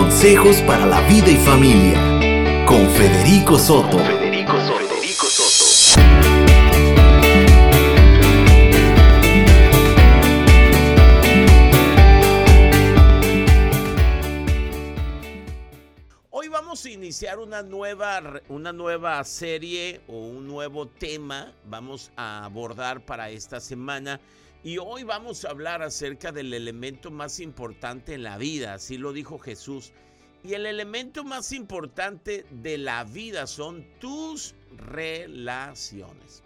Consejos para la vida y familia. Con Federico Soto. Federico Soto. Hoy vamos a iniciar una nueva, una nueva serie o un nuevo tema. Vamos a abordar para esta semana y hoy vamos a hablar acerca del elemento más importante en la vida, así lo dijo Jesús. Y el elemento más importante de la vida son tus relaciones.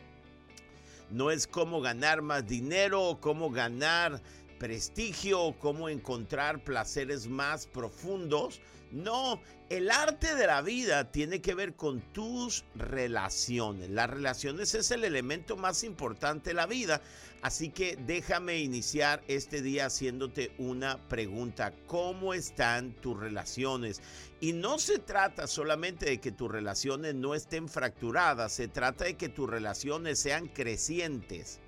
No es cómo ganar más dinero cómo ganar prestigio cómo encontrar placeres más profundos. No, el arte de la vida tiene que ver con tus relaciones. Las relaciones es el elemento más importante de la vida. Así que déjame iniciar este día haciéndote una pregunta. ¿Cómo están tus relaciones? Y no se trata solamente de que tus relaciones no estén fracturadas, se trata de que tus relaciones sean crecientes.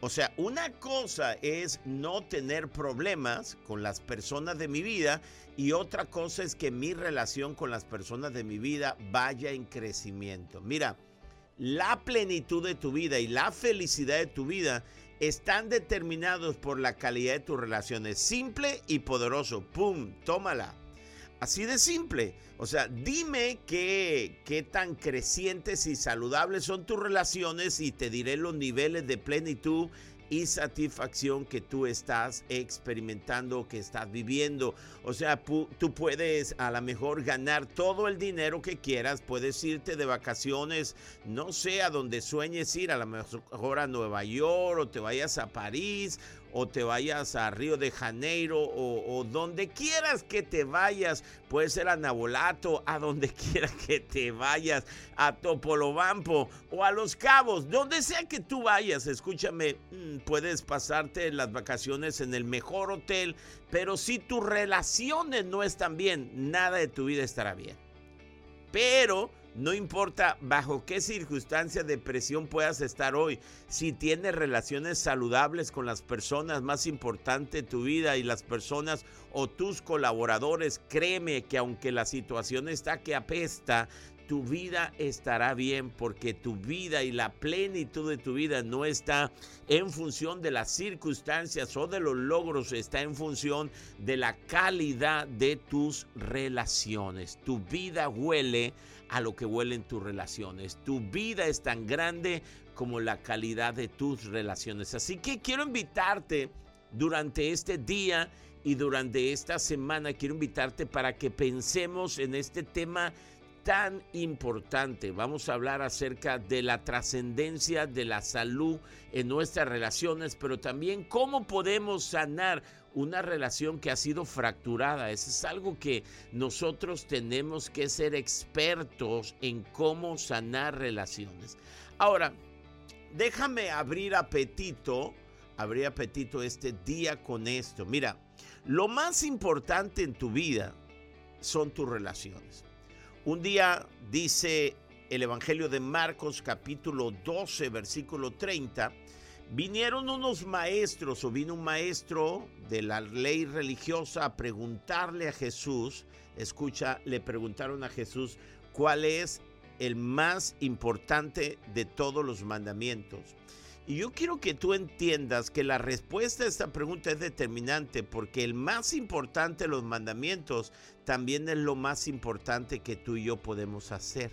O sea, una cosa es no tener problemas con las personas de mi vida y otra cosa es que mi relación con las personas de mi vida vaya en crecimiento. Mira, la plenitud de tu vida y la felicidad de tu vida están determinados por la calidad de tus relaciones. Simple y poderoso. ¡Pum! Tómala. Así de simple. O sea, dime qué, qué tan crecientes y saludables son tus relaciones y te diré los niveles de plenitud y satisfacción que tú estás experimentando, que estás viviendo. O sea, tú puedes a lo mejor ganar todo el dinero que quieras, puedes irte de vacaciones, no sé, a donde sueñes ir, a lo mejor a Nueva York o te vayas a París o te vayas a Río de Janeiro o, donde quieras que te vayas, puede ser a Nabolato, a donde quieras que te vayas, a Topolobampo o a Los Cabos, donde sea que tú vayas, escúchame, mm, puedes pasarte las vacaciones en el mejor hotel, pero si tus relaciones no están bien, nada de tu vida estará bien. Pero no importa bajo qué circunstancia de presión puedas estar hoy, si tienes relaciones saludables con las personas más importantes de tu vida y las personas o tus colaboradores, créeme que aunque la situación está que apesta, tu vida estará bien porque tu vida y la plenitud de tu vida no está en función de las circunstancias o de los logros, está en función de la calidad de tus relaciones. Tu vida huele a lo que huelen tus relaciones. Tu vida es tan grande como la calidad de tus relaciones. Así que quiero invitarte durante este día y durante esta semana, quiero invitarte para que pensemos en este tema tan importante. Vamos a hablar acerca de la trascendencia de la salud en nuestras relaciones, pero también cómo podemos sanar una relación que ha sido fracturada. Eso es algo que nosotros tenemos que ser expertos en cómo sanar relaciones. Ahora, déjame abrir apetito, abrir apetito este día con esto. Mira, lo más importante en tu vida son tus relaciones. Un día dice el Evangelio de Marcos capítulo 12 versículo 30, vinieron unos maestros o vino un maestro de la ley religiosa a preguntarle a Jesús, escucha, le preguntaron a Jesús cuál es el más importante de todos los mandamientos. Y yo quiero que tú entiendas que la respuesta a esta pregunta es determinante porque el más importante de los mandamientos también es lo más importante que tú y yo podemos hacer.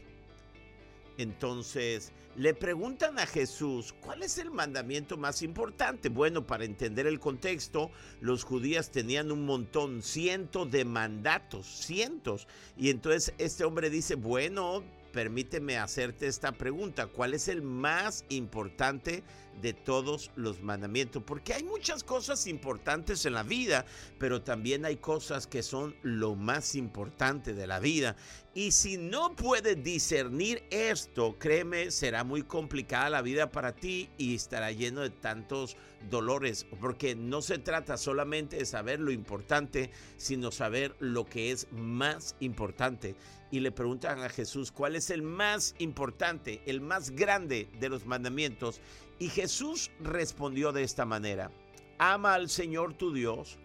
Entonces, le preguntan a Jesús, ¿cuál es el mandamiento más importante? Bueno, para entender el contexto, los judíos tenían un montón, cientos de mandatos, cientos. Y entonces este hombre dice, bueno, permíteme hacerte esta pregunta. ¿Cuál es el más importante de todos los mandamientos? Porque hay muchas cosas importantes en la vida, pero también hay cosas que son lo más importante de la vida. Y si no puedes discernir esto, créeme, será muy complicada la vida para ti y estará lleno de tantos dolores, porque no se trata solamente de saber lo importante, sino saber lo que es más importante. Y le preguntan a Jesús, ¿cuál es el más importante, el más grande de los mandamientos? Y Jesús respondió de esta manera, ama al Señor tu Dios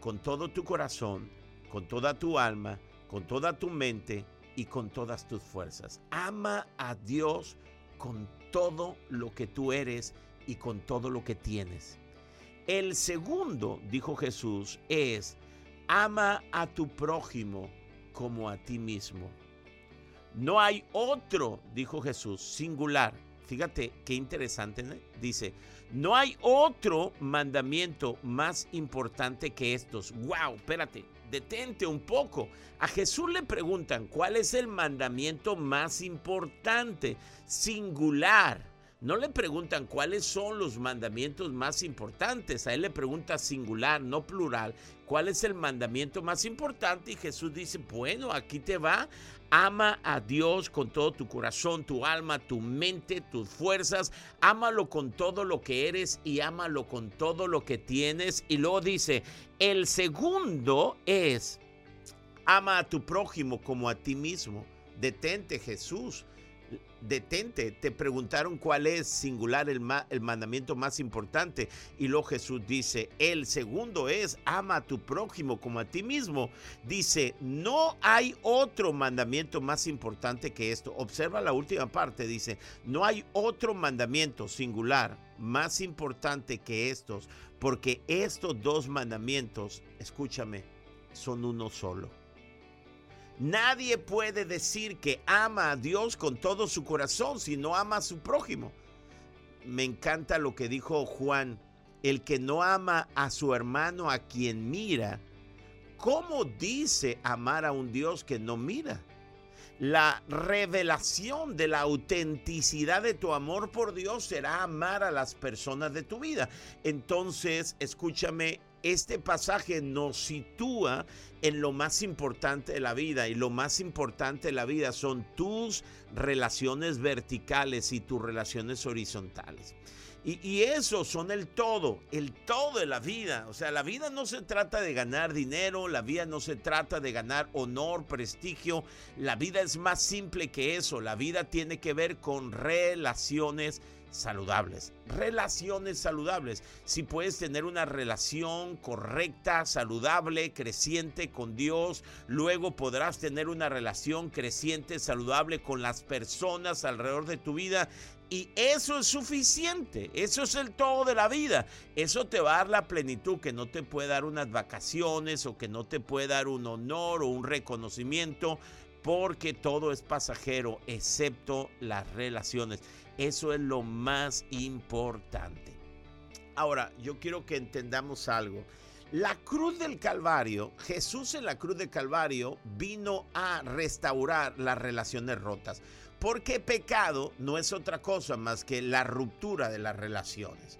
con todo tu corazón con toda tu alma, con toda tu mente y con todas tus fuerzas. Ama a Dios con todo lo que tú eres y con todo lo que tienes. El segundo, dijo Jesús, es ama a tu prójimo como a ti mismo. No hay otro, dijo Jesús, singular. Fíjate qué interesante. Dice, no hay otro mandamiento más importante que estos. ¡Wow! Espérate, detente un poco. A Jesús le preguntan, ¿cuál es el mandamiento más importante? Singular. No le preguntan cuáles son los mandamientos más importantes. A él le pregunta singular, no plural. ¿Cuál es el mandamiento más importante? Y Jesús dice, bueno, aquí te va. Ama a Dios con todo tu corazón, tu alma, tu mente, tus fuerzas. Ámalo con todo lo que eres y ámalo con todo lo que tienes. Y luego dice, el segundo es, ama a tu prójimo como a ti mismo. Detente Jesús detente, te preguntaron cuál es singular el, el, mandamiento más importante y luego Jesús dice, el segundo es, ama a tu prójimo como a ti mismo. Dice, no hay otro mandamiento más importante que esto. Observa la última parte, dice, no hay otro mandamiento singular más importante que estos, porque estos dos mandamientos, escúchame, son uno solo. Nadie puede decir que ama a Dios con todo su corazón si no ama a su prójimo. Me encanta lo que dijo Juan, el que no ama a su hermano a quien mira, ¿cómo dice amar a un Dios que no mira? La revelación de la autenticidad de tu amor por Dios será amar a las personas de tu vida. Entonces, escúchame, este pasaje nos sitúa en lo más importante de la vida y lo más importante de la vida son tus relaciones verticales y tus relaciones horizontales. Y, eso son el todo, el todo de la vida. O sea, la vida no se trata de ganar dinero, la vida no se trata de ganar honor, prestigio. La vida es más simple que eso. La vida tiene que ver con relaciones saludables. Relaciones saludables. Si puedes tener una relación correcta, saludable, creciente con Dios, luego podrás tener una relación creciente, saludable con las personas alrededor de tu vida. Y eso es suficiente, eso es el todo de la vida. Eso te va a dar la plenitud que no te puede dar unas vacaciones o que no te puede dar un honor o un reconocimiento, porque todo es pasajero, excepto las relaciones. Eso es lo más importante. Ahora, yo quiero que entendamos algo. La cruz del Calvario, Jesús en la cruz del Calvario vino a restaurar las relaciones rotas. Porque pecado no es otra cosa más que la ruptura de las relaciones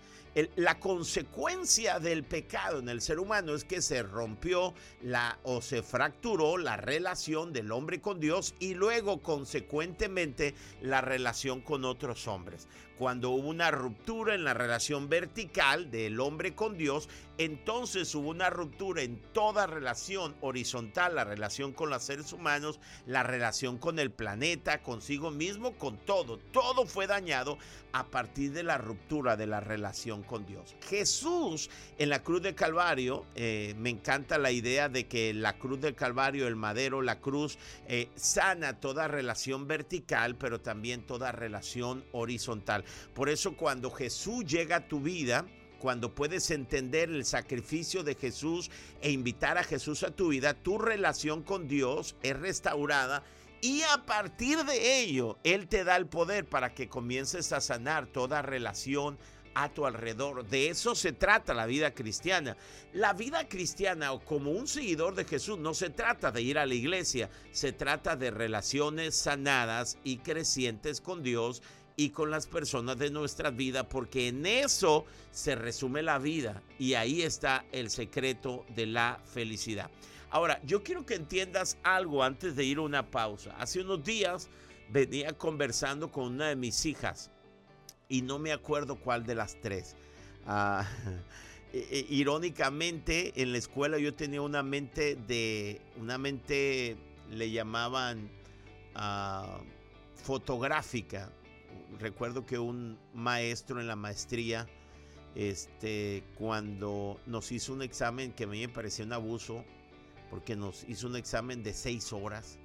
la consecuencia del pecado en el ser humano es que se rompió la o se fracturó la relación del hombre con Dios y luego consecuentemente la relación con otros hombres. Cuando hubo una ruptura en la relación vertical del hombre con Dios, entonces hubo una ruptura en toda relación horizontal, la relación con los seres humanos, la relación con el planeta, consigo mismo, con todo. Todo fue dañado a partir de la ruptura de la relación con Dios. Jesús en la cruz del Calvario, eh, me encanta la idea de que la cruz del Calvario, el madero, la cruz, eh, sana toda relación vertical, pero también toda relación horizontal. Por eso cuando Jesús llega a tu vida, cuando puedes entender el sacrificio de Jesús e invitar a Jesús a tu vida, tu relación con Dios es restaurada y a partir de ello, Él te da el poder para que comiences a sanar toda relación a tu alrededor. De eso se trata la vida cristiana. La vida cristiana o como un seguidor de Jesús no se trata de ir a la iglesia, se trata de relaciones sanadas y crecientes con Dios y con las personas de nuestra vida, porque en eso se resume la vida y ahí está el secreto de la felicidad. Ahora, yo quiero que entiendas algo antes de ir a una pausa. Hace unos días venía conversando con una de mis hijas y no me acuerdo cuál de las tres. Ah, irónicamente, en la escuela yo tenía una mente de, una mente, le llamaban ah, fotográfica recuerdo que un maestro en la maestría, este, cuando nos hizo un examen que a mí me parecía un abuso, porque nos hizo un examen de seis horas.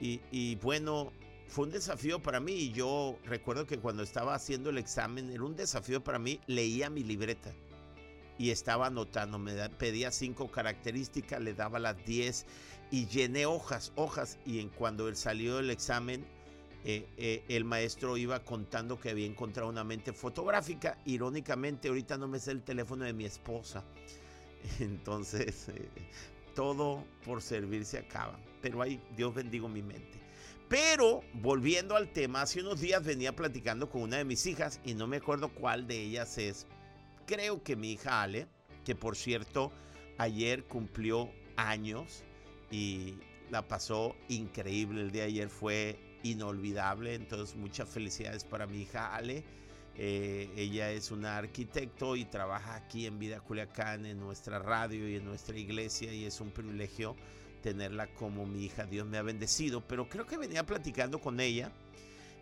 Y, y bueno, fue un desafío para mí y yo recuerdo que cuando estaba haciendo el examen era un desafío para mí, leía mi libreta y estaba anotando, me pedía cinco características, le daba las diez y llené hojas, hojas y en cuando él salió del examen eh, eh, el maestro iba contando que había encontrado una mente fotográfica. Irónicamente, ahorita no me sé el teléfono de mi esposa. Entonces, eh, todo por servir se acaba. Pero ahí, Dios bendigo mi mente. Pero volviendo al tema, hace unos días venía platicando con una de mis hijas y no me acuerdo cuál de ellas es. Creo que mi hija Ale, que por cierto ayer cumplió años y la pasó increíble. El día de ayer fue inolvidable, entonces muchas felicidades para mi hija Ale. Eh, ella es una arquitecto y trabaja aquí en Vida Culiacán, en nuestra radio y en nuestra iglesia y es un privilegio tenerla como mi hija. Dios me ha bendecido, pero creo que venía platicando con ella.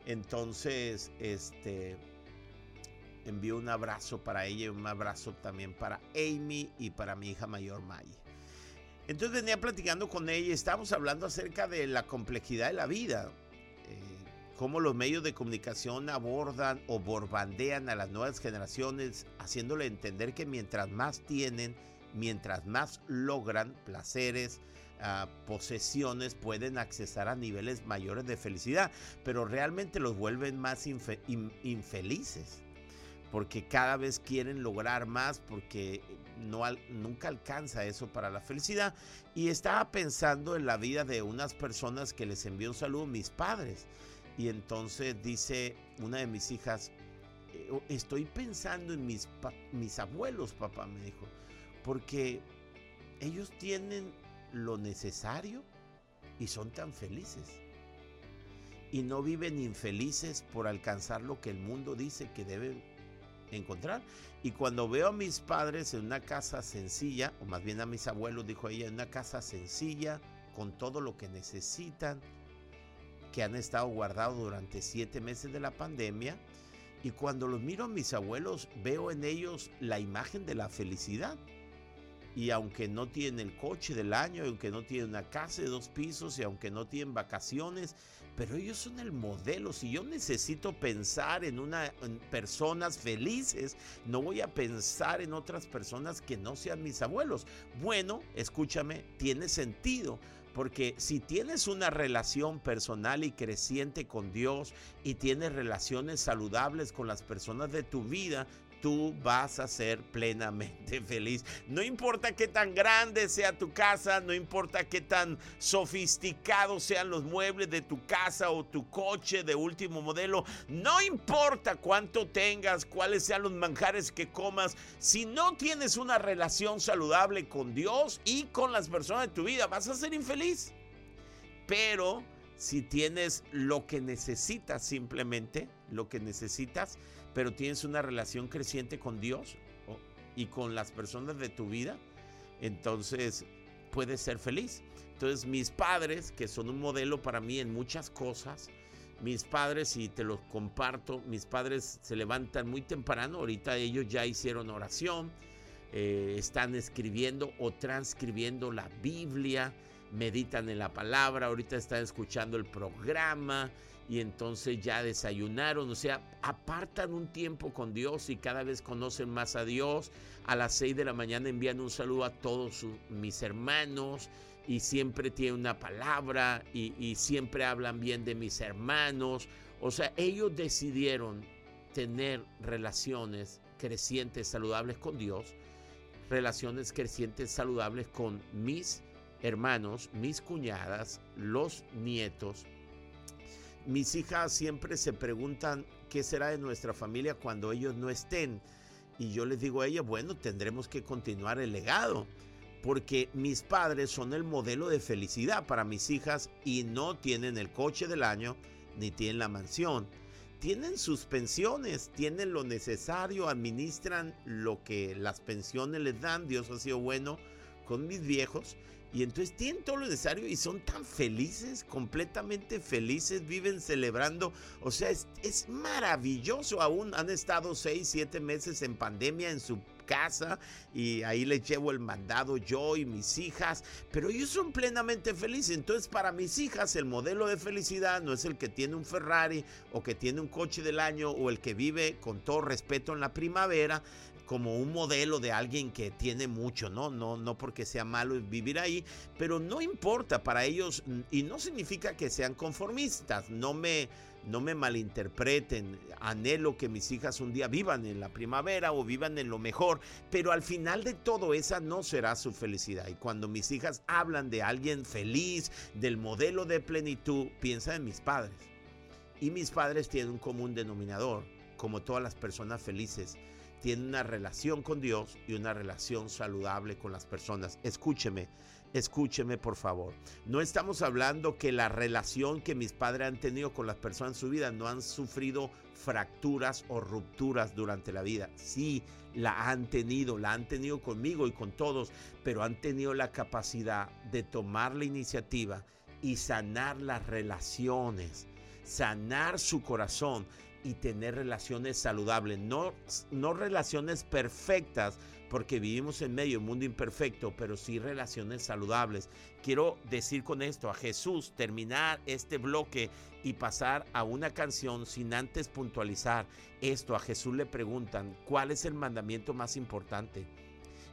Entonces, este, envío un abrazo para ella y un abrazo también para Amy y para mi hija mayor Maya. Entonces venía platicando con ella y estábamos hablando acerca de la complejidad de la vida, cómo los medios de comunicación abordan o borbandean a las nuevas generaciones, haciéndole entender que mientras más tienen, mientras más logran placeres, posesiones pueden accesar a niveles mayores de felicidad, pero realmente los vuelven más infelices, porque cada vez quieren lograr más, porque no nunca alcanza eso para la felicidad. Y estaba pensando en la vida de unas personas que les envió un saludo, mis padres. Y entonces dice una de mis hijas, eh, estoy pensando en mis, mis abuelos, papá, me dijo, porque ellos tienen lo necesario y son tan felices. Y no viven infelices por alcanzar lo que el mundo dice que deben encontrar. Y cuando veo a mis padres en una casa sencilla, o más bien a mis abuelos, dijo ella, en una casa sencilla, con todo lo que necesitan, que han estado guardados durante siete meses de la pandemia, y cuando los miro a mis abuelos, veo en ellos la imagen de la felicidad y aunque no tienen el coche del año, aunque no tienen una casa de dos pisos y aunque no tienen vacaciones, pero ellos son el modelo. Si yo necesito pensar en, una, personas felices, no voy a pensar en otras personas que no sean mis abuelos. Bueno, escúchame, tiene sentido. Porque si tienes una relación personal y creciente con Dios y tienes relaciones saludables con las personas de tu vida, tú vas a ser plenamente feliz. No importa qué tan grande sea tu casa, no importa qué tan sofisticados sean los muebles de tu casa o tu coche de último modelo, no importa cuánto tengas, cuáles sean los manjares que comas, si no tienes una relación saludable con Dios y con las personas de tu vida, vas a ser infeliz. Pero si tienes lo que necesitas simplemente, lo que necesitas, pero tienes una relación creciente con Dios y con las personas de tu vida, entonces puedes ser feliz. Entonces mis padres, que son un modelo para mí en muchas cosas, mis padres, y te los comparto, mis padres se levantan muy temprano, ahorita ellos ya hicieron oración, eh, están escribiendo o transcribiendo la Biblia, meditan en la palabra, ahorita están escuchando el programa, y entonces ya desayunaron, o sea, apartan un tiempo con Dios y cada vez conocen más a Dios. A las 6 de la mañana envían un saludo a todos mis hermanos y siempre tienen una palabra y, y siempre hablan bien de mis hermanos. O sea, ellos decidieron tener relaciones crecientes, saludables con Dios, relaciones crecientes, saludables con mis hermanos, mis cuñadas, los nietos, mis hijas siempre se preguntan qué será de nuestra familia cuando ellos no estén. Y yo les digo a ellas, bueno, tendremos que continuar el legado, porque mis padres son el modelo de felicidad para mis hijas y no tienen el coche del año ni tienen la mansión. Tienen sus pensiones, tienen lo necesario, administran lo que las pensiones les dan. Dios ha sido bueno con mis viejos y entonces tienen todo lo necesario y son tan felices, completamente felices, viven celebrando. O sea, es, es maravilloso. Aún han estado seis, siete meses en pandemia en su casa y ahí les llevo el mandado yo y mis hijas, pero ellos son plenamente felices. Entonces para mis hijas el modelo de felicidad no es el que tiene un Ferrari o que tiene un coche del año o el que vive con todo respeto en la primavera como un modelo de alguien que tiene mucho, ¿no? No, no porque sea malo vivir ahí, pero no importa para ellos y no significa que sean conformistas, no me, no me malinterpreten, anhelo que mis hijas un día vivan en la primavera o vivan en lo mejor, pero al final de todo esa no será su felicidad. Y cuando mis hijas hablan de alguien feliz, del modelo de plenitud, piensa en mis padres. Y mis padres tienen un común denominador, como todas las personas felices tiene una relación con Dios y una relación saludable con las personas. Escúcheme, escúcheme por favor. No estamos hablando que la relación que mis padres han tenido con las personas en su vida no han sufrido fracturas o rupturas durante la vida. Sí, la han tenido, la han tenido conmigo y con todos, pero han tenido la capacidad de tomar la iniciativa y sanar las relaciones, sanar su corazón, y tener relaciones saludables, no, no relaciones perfectas, porque vivimos en medio de un mundo imperfecto, pero sí relaciones saludables. Quiero decir con esto a Jesús, terminar este bloque y pasar a una canción sin antes puntualizar esto. A Jesús le preguntan, ¿cuál es el mandamiento más importante?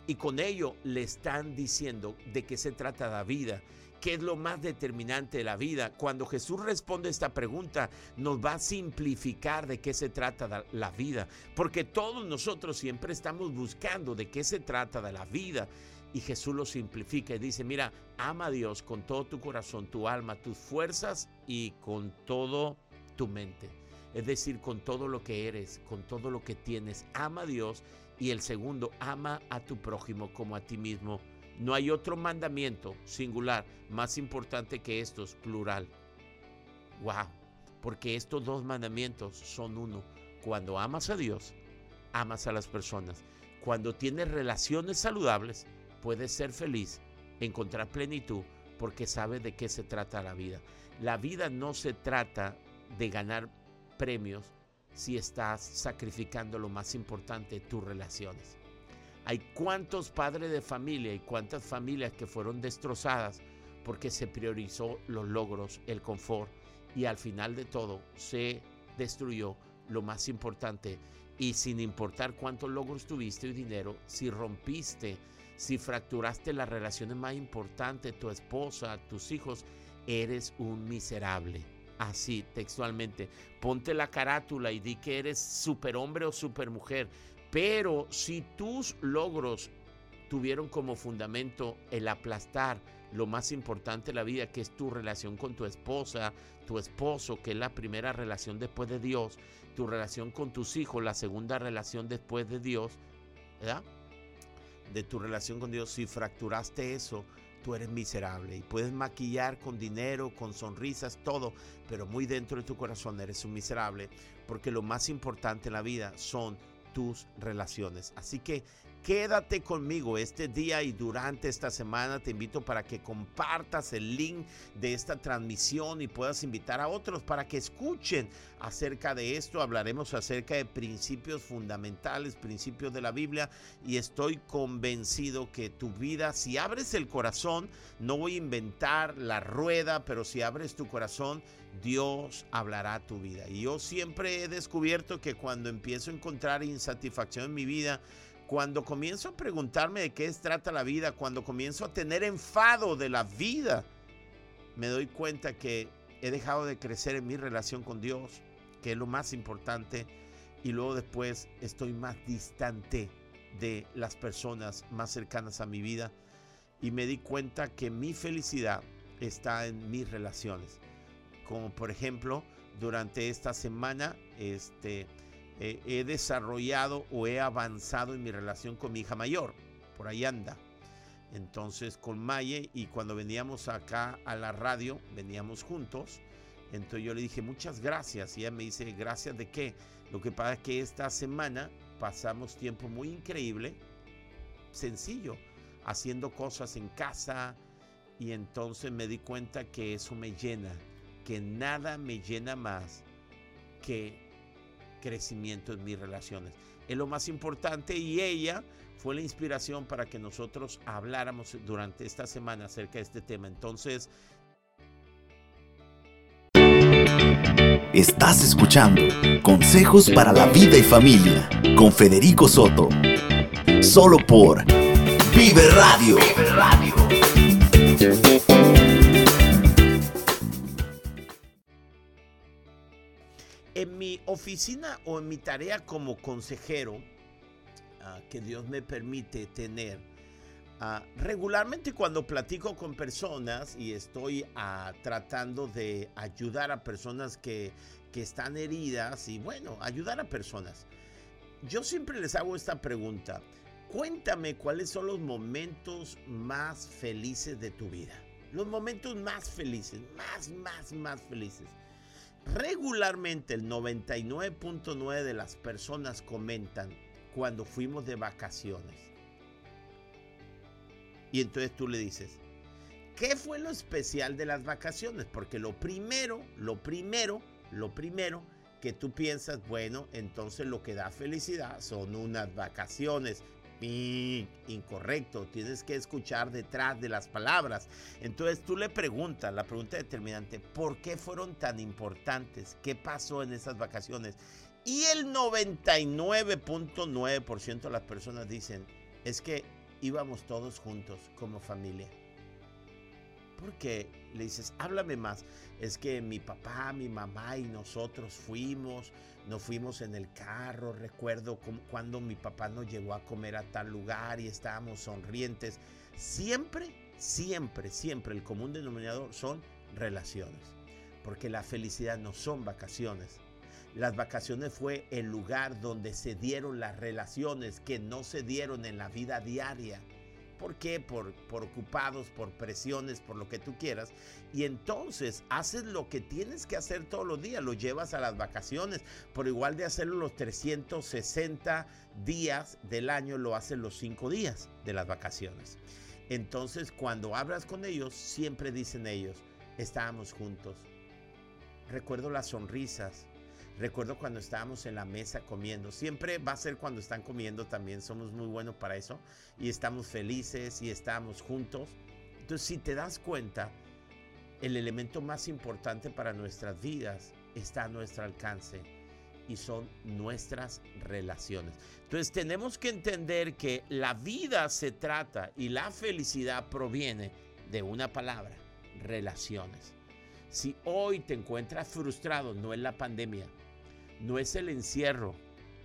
Y con ello le están diciendo de qué se trata la vida ¿Qué es lo más determinante de la vida? Cuando Jesús responde esta pregunta, nos va a simplificar de qué se trata la vida, porque todos nosotros siempre estamos buscando de qué se trata de la vida. Y Jesús lo simplifica y dice, mira, ama a Dios con todo tu corazón, tu alma, tus fuerzas y con todo tu mente. Es decir, con todo lo que eres, con todo lo que tienes. Ama a Dios. Y el segundo, ama a tu prójimo como a ti mismo. No hay otro mandamiento singular más importante que estos, plural. Wow, porque estos dos mandamientos son uno. Cuando amas a Dios, amas a las personas. Cuando tienes relaciones saludables, puedes ser feliz, encontrar plenitud, porque sabes de qué se trata la vida. La vida no se trata de ganar premios si estás sacrificando lo más importante, tus relaciones. Hay cuántos padres de familia y cuántas familias que fueron destrozadas porque se priorizó los logros, el confort y al final de todo se destruyó lo más importante y sin importar cuántos logros tuviste y dinero, si rompiste, si fracturaste las relaciones más importantes, tu esposa, tus hijos, eres un miserable. Así, textualmente. Ponte la carátula y di que eres superhombre o supermujer. Pero si tus logros tuvieron como fundamento el aplastar lo más importante de la vida, que es tu relación con tu esposa, tu esposo, que es la primera relación después de Dios, tu relación con tus hijos, la segunda relación después de Dios, ¿verdad? De tu relación con Dios, si fracturaste eso, tú eres miserable y puedes maquillar con dinero, con sonrisas, todo, pero muy dentro de tu corazón eres un miserable, porque lo más importante en la vida son tus relaciones. Así que Quédate conmigo este día y durante esta semana. Te invito para que compartas el link de esta transmisión y puedas invitar a otros para que escuchen acerca de esto. Hablaremos acerca de principios fundamentales, principios de la Biblia y estoy convencido que tu vida, si abres el corazón, no voy a inventar la rueda, pero si abres tu corazón, Dios hablará tu vida. Y yo siempre he descubierto que cuando empiezo a encontrar insatisfacción en mi vida, cuando comienzo a preguntarme de qué trata la vida, cuando comienzo a tener enfado de la vida, me doy cuenta que he dejado de crecer en mi relación con Dios, que es lo más importante, y luego después estoy más distante de las personas más cercanas a mi vida y me di cuenta que mi felicidad está en mis relaciones. Como por ejemplo, durante esta semana, este, eh, he desarrollado o he avanzado en mi relación con mi hija mayor. Por ahí anda. Entonces con Maye y cuando veníamos acá a la radio, veníamos juntos. Entonces yo le dije muchas gracias y ella me dice gracias de qué. Lo que pasa es que esta semana pasamos tiempo muy increíble, sencillo, haciendo cosas en casa y entonces me di cuenta que eso me llena, que nada me llena más que crecimiento en mis relaciones. es lo más importante y ella fue la inspiración para que nosotros habláramos durante esta semana acerca de este tema. Entonces... Estás escuchando Consejos para la Vida y Familia con Federico Soto. Solo por Vive Radio. Vive Radio. Mi oficina o en mi tarea como consejero, ah, que Dios me permite tener, ah, regularmente cuando platico con personas y estoy ah, tratando de ayudar a personas que, que están heridas y bueno, ayudar a personas, yo siempre les hago esta pregunta. Cuéntame cuáles son los momentos más felices de tu vida. Los momentos más felices, más, más, más felices regularmente el 99.9 de las personas comentan cuando fuimos de vacaciones. Y entonces tú le dices, ¿qué fue lo especial de las vacaciones? Porque lo primero, lo primero, lo primero que tú piensas, bueno, entonces lo que da felicidad son unas vacaciones incorrecto, tienes que escuchar detrás de las palabras. Entonces tú le preguntas, la pregunta determinante, ¿por qué fueron tan importantes? ¿Qué pasó en esas vacaciones? Y el 99.9% de las personas dicen, es que íbamos todos juntos como familia. ¿Por qué? Le dices, háblame más. Es que mi papá, mi mamá y nosotros fuimos, nos fuimos en el carro, recuerdo cuando mi papá nos llevó a comer a tal lugar y estábamos sonrientes. Siempre, siempre, siempre el común denominador son relaciones. Porque la felicidad no son vacaciones. Las vacaciones fue el lugar donde se dieron las relaciones que no se dieron en la vida diaria. ¿Por qué? Por, por ocupados, por presiones, por lo que tú quieras. Y entonces haces lo que tienes que hacer todos los días, lo llevas a las vacaciones. Por igual de hacerlo los 360 días del año, lo haces los 5 días de las vacaciones. Entonces cuando hablas con ellos, siempre dicen ellos, estábamos juntos. Recuerdo las sonrisas, Recuerdo cuando estábamos en la mesa comiendo. Siempre va a ser cuando están comiendo también. Somos muy buenos para eso. Y estamos felices y estamos juntos. Entonces, si te das cuenta, el elemento más importante para nuestras vidas está a nuestro alcance y son nuestras relaciones. Entonces tenemos que entender que la vida se trata y la felicidad proviene de una palabra, relaciones. Si hoy te encuentras frustrado, no es la pandemia, no es el encierro.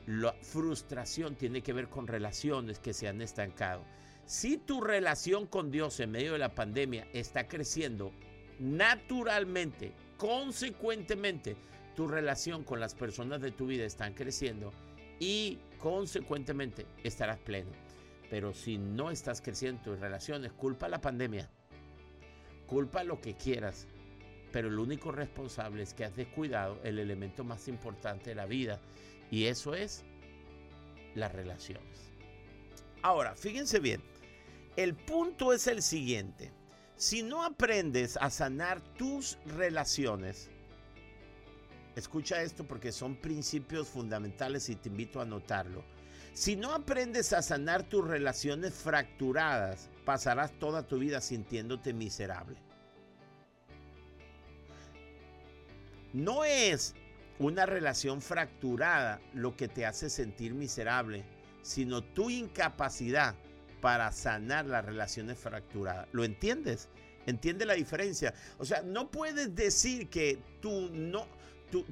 La frustración tiene que ver con relaciones que se han estancado. Si tu relación con Dios en medio de la pandemia está creciendo, naturalmente, consecuentemente, tu relación con las personas de tu vida están creciendo y consecuentemente estarás pleno. Pero si no estás creciendo en tus relaciones, culpa la pandemia, culpa lo que quieras, pero el único responsable es que has descuidado el elemento más importante de la vida y eso es las relaciones. Ahora, fíjense bien, el punto es el siguiente. Si no aprendes a sanar tus relaciones, escucha esto porque son principios fundamentales y te invito a anotarlo. Si no aprendes a sanar tus relaciones fracturadas, pasarás toda tu vida sintiéndote miserable. No es una relación fracturada lo que te hace sentir miserable, sino tu incapacidad para sanar las relaciones fracturadas. ¿Lo entiendes? ¿Entiende la diferencia? O sea, no puedes decir que tu, no, tu,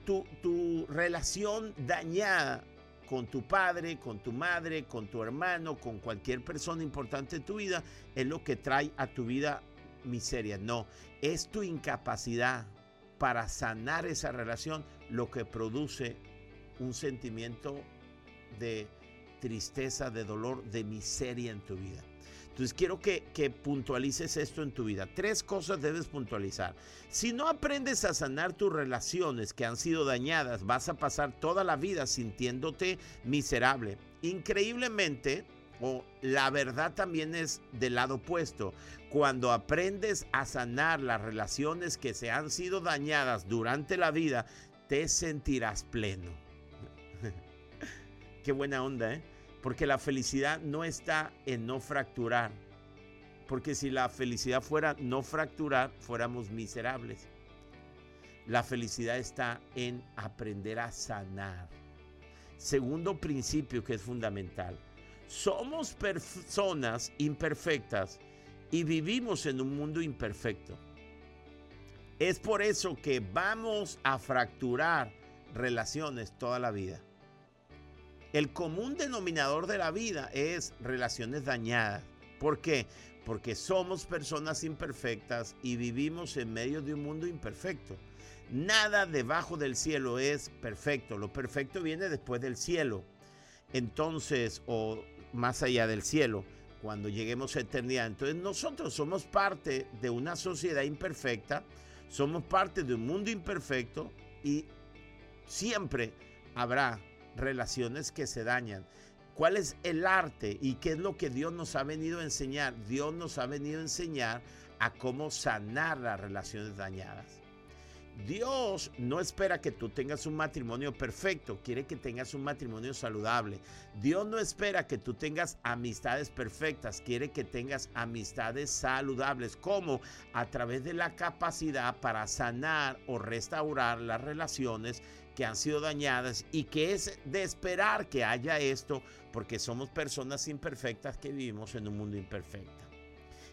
tu relación dañada con tu padre, con tu madre, con tu hermano, con cualquier persona importante en tu vida, es lo que trae a tu vida miseria. No, es tu incapacidad para sanar esa relación, lo que produce un sentimiento de tristeza, de dolor, de miseria en tu vida. Entonces quiero que, que, puntualices esto en tu vida. Tres cosas debes puntualizar. Si no aprendes a sanar tus relaciones que han sido dañadas, vas a pasar toda la vida sintiéndote miserable. Increíblemente, o la verdad también es del lado opuesto. Cuando aprendes a sanar las relaciones que se han sido dañadas durante la vida, te sentirás pleno. Qué buena onda, ¿eh? Porque la felicidad no está en no fracturar. Porque si la felicidad fuera no fracturar, fuéramos miserables. La felicidad está en aprender a sanar. Segundo principio que es fundamental. Somos personas imperfectas y vivimos en un mundo imperfecto. Es por eso que vamos a fracturar relaciones toda la vida. El común denominador de la vida es relaciones dañadas. ¿Por qué? Porque somos personas imperfectas y vivimos en medio de un mundo imperfecto. Nada debajo del cielo es perfecto. Lo perfecto viene después del cielo. Entonces, o más allá del cielo, cuando lleguemos a eternidad. Entonces nosotros somos parte de una sociedad imperfecta, somos parte de un mundo imperfecto y siempre habrá relaciones que se dañan. ¿Cuál es el arte y qué es lo que Dios nos ha venido a enseñar? Dios nos ha venido a enseñar a cómo sanar las relaciones dañadas. Dios no espera que tú tengas un matrimonio perfecto, quiere que tengas un matrimonio saludable. Dios no espera que tú tengas amistades perfectas, quiere que tengas amistades saludables, como a través de la capacidad para sanar o restaurar las relaciones que han sido dañadas y que es de esperar que haya esto porque somos personas imperfectas que vivimos en un mundo imperfecto.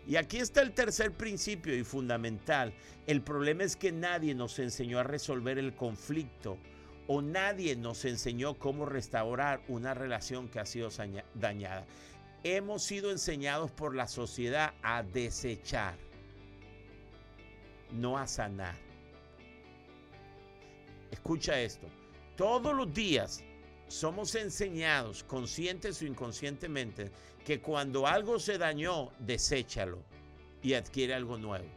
Y aquí está el tercer principio y fundamental. El problema es que nadie nos enseñó a resolver el conflicto o nadie nos enseñó cómo restaurar una relación que ha sido dañada. Hemos sido enseñados por la sociedad a desechar, no a sanar. Escucha esto. Todos los días somos enseñados, conscientes o inconscientemente, que cuando algo se dañó, deséchalo y adquiere algo nuevo.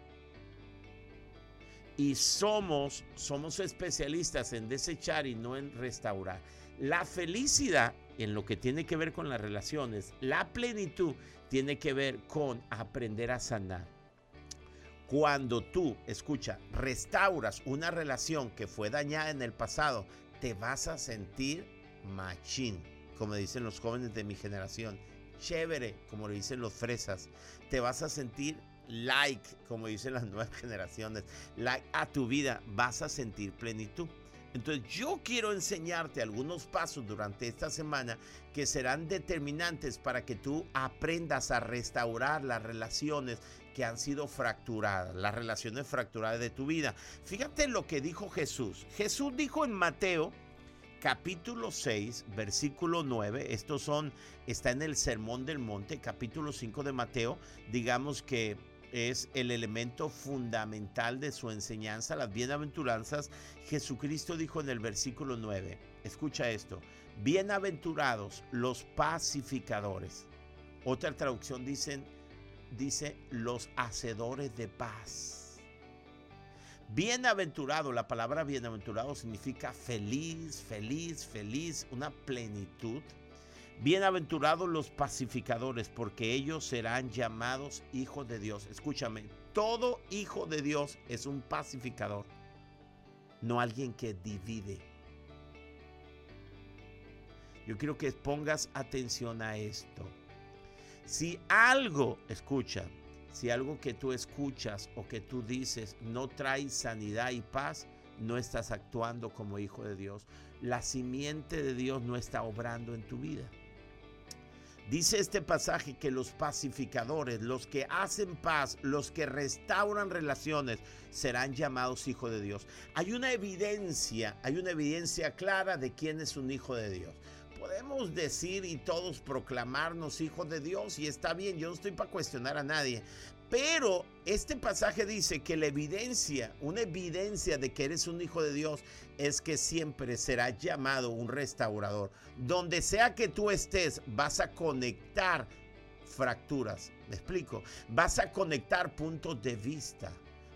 Y somos, somos especialistas en desechar y no en restaurar. La felicidad en lo que tiene que ver con las relaciones, la plenitud tiene que ver con aprender a sanar. Cuando tú, escucha, restauras una relación que fue dañada en el pasado, te vas a sentir machín, como dicen los jóvenes de mi generación. Chévere, como le dicen los fresas. Te vas a sentir like, como dicen las nuevas generaciones. Like a tu vida, vas a sentir plenitud. Entonces yo quiero enseñarte algunos pasos durante esta semana que serán determinantes para que tú aprendas a restaurar las relaciones que han sido fracturadas, las relaciones fracturadas de tu vida. Fíjate lo que dijo Jesús. Jesús dijo en Mateo capítulo 6, versículo 9, estos son, está en el Sermón del Monte, capítulo 5 de Mateo, digamos que es el elemento fundamental de su enseñanza, las bienaventuranzas. Jesucristo dijo en el versículo 9, escucha esto, bienaventurados los pacificadores. Otra traducción dicen, dice los hacedores de paz Bienaventurado, la palabra bienaventurado significa feliz, feliz, feliz, una plenitud. Bienaventurados los pacificadores, porque ellos serán llamados hijos de Dios. Escúchame, todo hijo de Dios es un pacificador, no alguien que divide. Yo quiero que pongas atención a esto. Si algo, escucha, si algo que tú escuchas o que tú dices no trae sanidad y paz, no estás actuando como hijo de Dios. La simiente de Dios no está obrando en tu vida. Dice este pasaje que los pacificadores, los que hacen paz, los que restauran relaciones, serán llamados hijos de Dios. Hay una evidencia, hay una evidencia clara de quién es un hijo de Dios podemos decir y todos proclamarnos hijos de Dios y está bien, yo no estoy para cuestionar a nadie. Pero este pasaje dice que la evidencia, una evidencia de que eres un hijo de Dios es que siempre será llamado un restaurador. Donde sea que tú estés, vas a conectar fracturas. ¿Me explico? Vas a conectar puntos de vista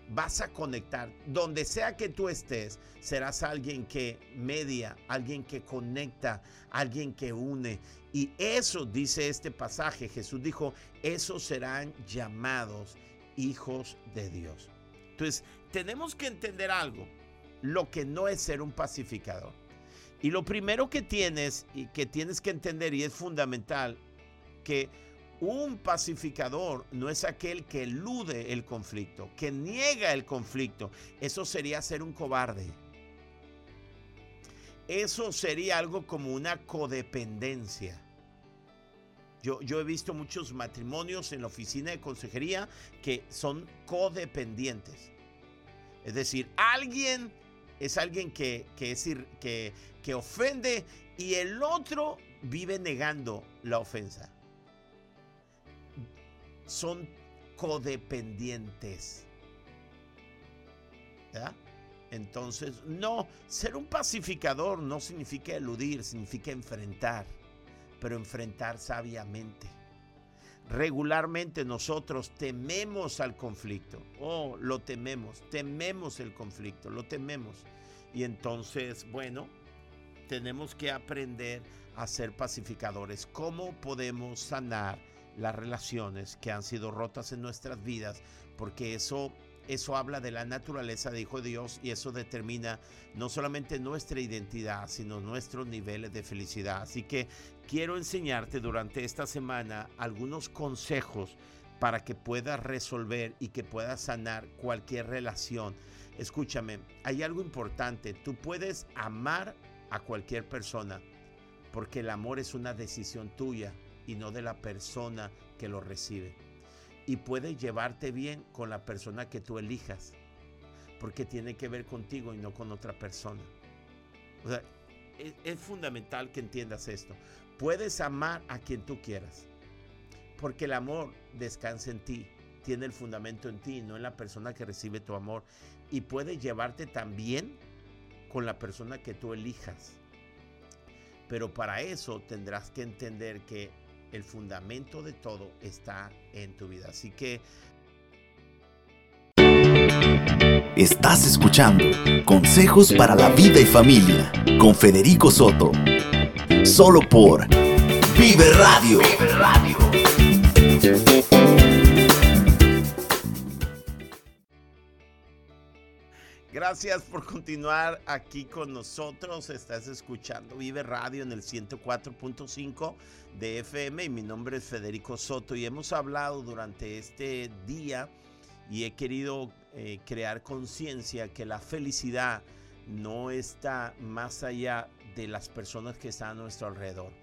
vas a conectar. Donde sea que tú estés, serás alguien que media, alguien que conecta, alguien que une. Y eso dice este pasaje. Jesús dijo, esos serán llamados hijos de Dios. Entonces, tenemos que entender algo, lo que no es ser un pacificador. Y lo primero que tienes y que tienes que entender y es fundamental que un pacificador no es aquel que elude el conflicto, que niega el conflicto. Eso sería ser un cobarde. Eso sería algo como una codependencia. Yo, yo, he visto muchos matrimonios en la oficina de consejería que son codependientes. Es decir, alguien es alguien que, que, que, que ofende y el otro vive negando la ofensa son codependientes. Entonces, no, ser un pacificador no significa eludir, significa enfrentar, pero enfrentar sabiamente. Regularmente nosotros tememos al conflicto. Oh, lo tememos, tememos el conflicto, lo tememos. Y entonces, bueno, tenemos que aprender a ser pacificadores. ¿Cómo podemos sanar las relaciones que han sido rotas en nuestras vidas, porque eso eso habla de la naturaleza de Hijo de Dios y eso determina no solamente nuestra identidad, sino nuestros niveles de felicidad. Así que quiero enseñarte durante esta semana algunos consejos para que puedas resolver y que puedas sanar cualquier relación. Escúchame, hay algo importante, tú puedes amar a cualquier persona porque el amor es una decisión tuya y no de la persona que lo recibe. Y puede llevarte bien con la persona que tú elijas, porque tiene que ver contigo y no con otra persona. O sea, es, es fundamental que entiendas esto. Puedes amar a quien tú quieras, porque el amor descansa en ti, tiene el fundamento en ti, no en la persona que recibe tu amor. Y puede llevarte también con la persona que tú elijas. Pero para eso tendrás que entender que el fundamento de todo está en tu vida. Así que... Estás escuchando Consejos para la Vida y Familia con Federico Soto. Solo por Vive Radio. Vive Radio. Gracias por continuar aquí con nosotros. Estás escuchando Vive Radio en el 104.5 de FM y mi nombre es Federico Soto y hemos hablado durante este día y he querido eh, crear conciencia que la felicidad no está más allá de las personas que están a nuestro alrededor.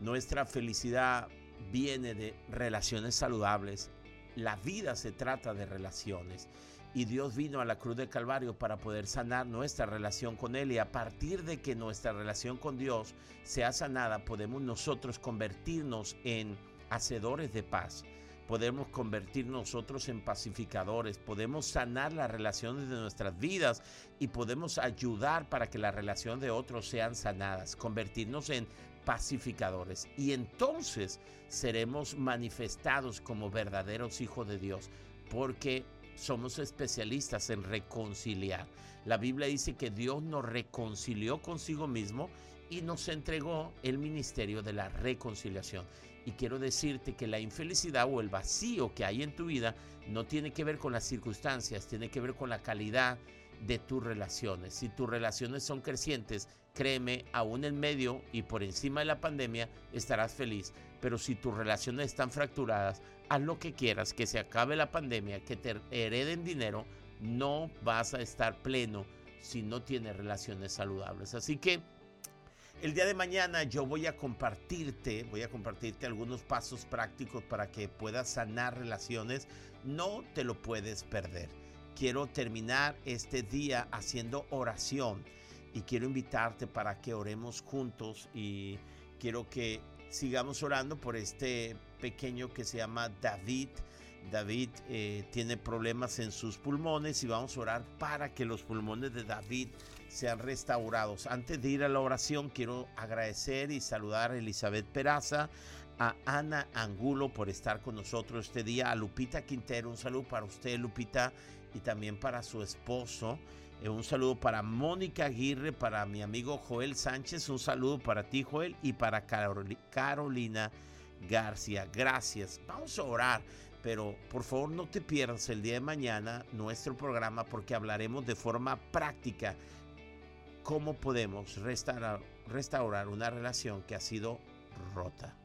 Nuestra felicidad viene de relaciones saludables. La vida se trata de relaciones y Dios vino a la cruz de Calvario para poder sanar nuestra relación con Él y a partir de que nuestra relación con Dios sea sanada, podemos nosotros convertirnos en hacedores de paz. Podemos convertir nosotros en pacificadores, podemos sanar las relaciones de nuestras vidas y podemos ayudar para que las relaciones de otros sean sanadas, convertirnos en pacificadores. Y entonces seremos manifestados como verdaderos hijos de Dios, porque somos especialistas en reconciliar. La Biblia dice que Dios nos reconcilió consigo mismo y nos entregó el ministerio de la reconciliación. Y quiero decirte que la infelicidad o el vacío que hay en tu vida no tiene que ver con las circunstancias, tiene que ver con la calidad de tus relaciones. Si tus relaciones son crecientes, créeme, aún en medio y por encima de la pandemia estarás feliz. Pero si tus relaciones están fracturadas, haz lo que quieras, que se acabe la pandemia, que te hereden dinero, no vas a estar pleno si no tienes relaciones saludables. Así que el día de mañana yo voy a compartirte, voy a compartirte algunos pasos prácticos para que puedas sanar relaciones. No te lo puedes perder. Quiero terminar este día haciendo oración y quiero invitarte para que oremos juntos y quiero que sigamos orando por este pequeño que se llama David. David eh, tiene problemas en sus pulmones y vamos a orar para que los pulmones de David sean restaurados. Antes de ir a la oración, quiero agradecer y saludar a Elizabeth Peraza, a Ana Angulo por estar con nosotros este día, a Lupita Quintero, un saludo para usted, Lupita, y también para su esposo. Eh, un saludo para Mónica Aguirre, para mi amigo Joel Sánchez, un saludo para ti, Joel, y para Carolina García. Gracias. Vamos a orar, pero por favor no te pierdas el día de mañana nuestro programa porque hablaremos de forma práctica cómo podemos restaurar, restaurar una relación que ha sido rota.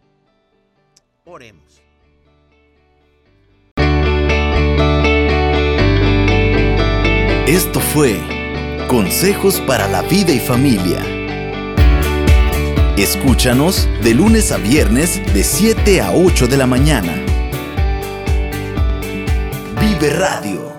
Oremos. Esto fue Consejos para la vida y familia. Escúchanos de lunes a viernes de 7 a 8 de la mañana. Vive Radio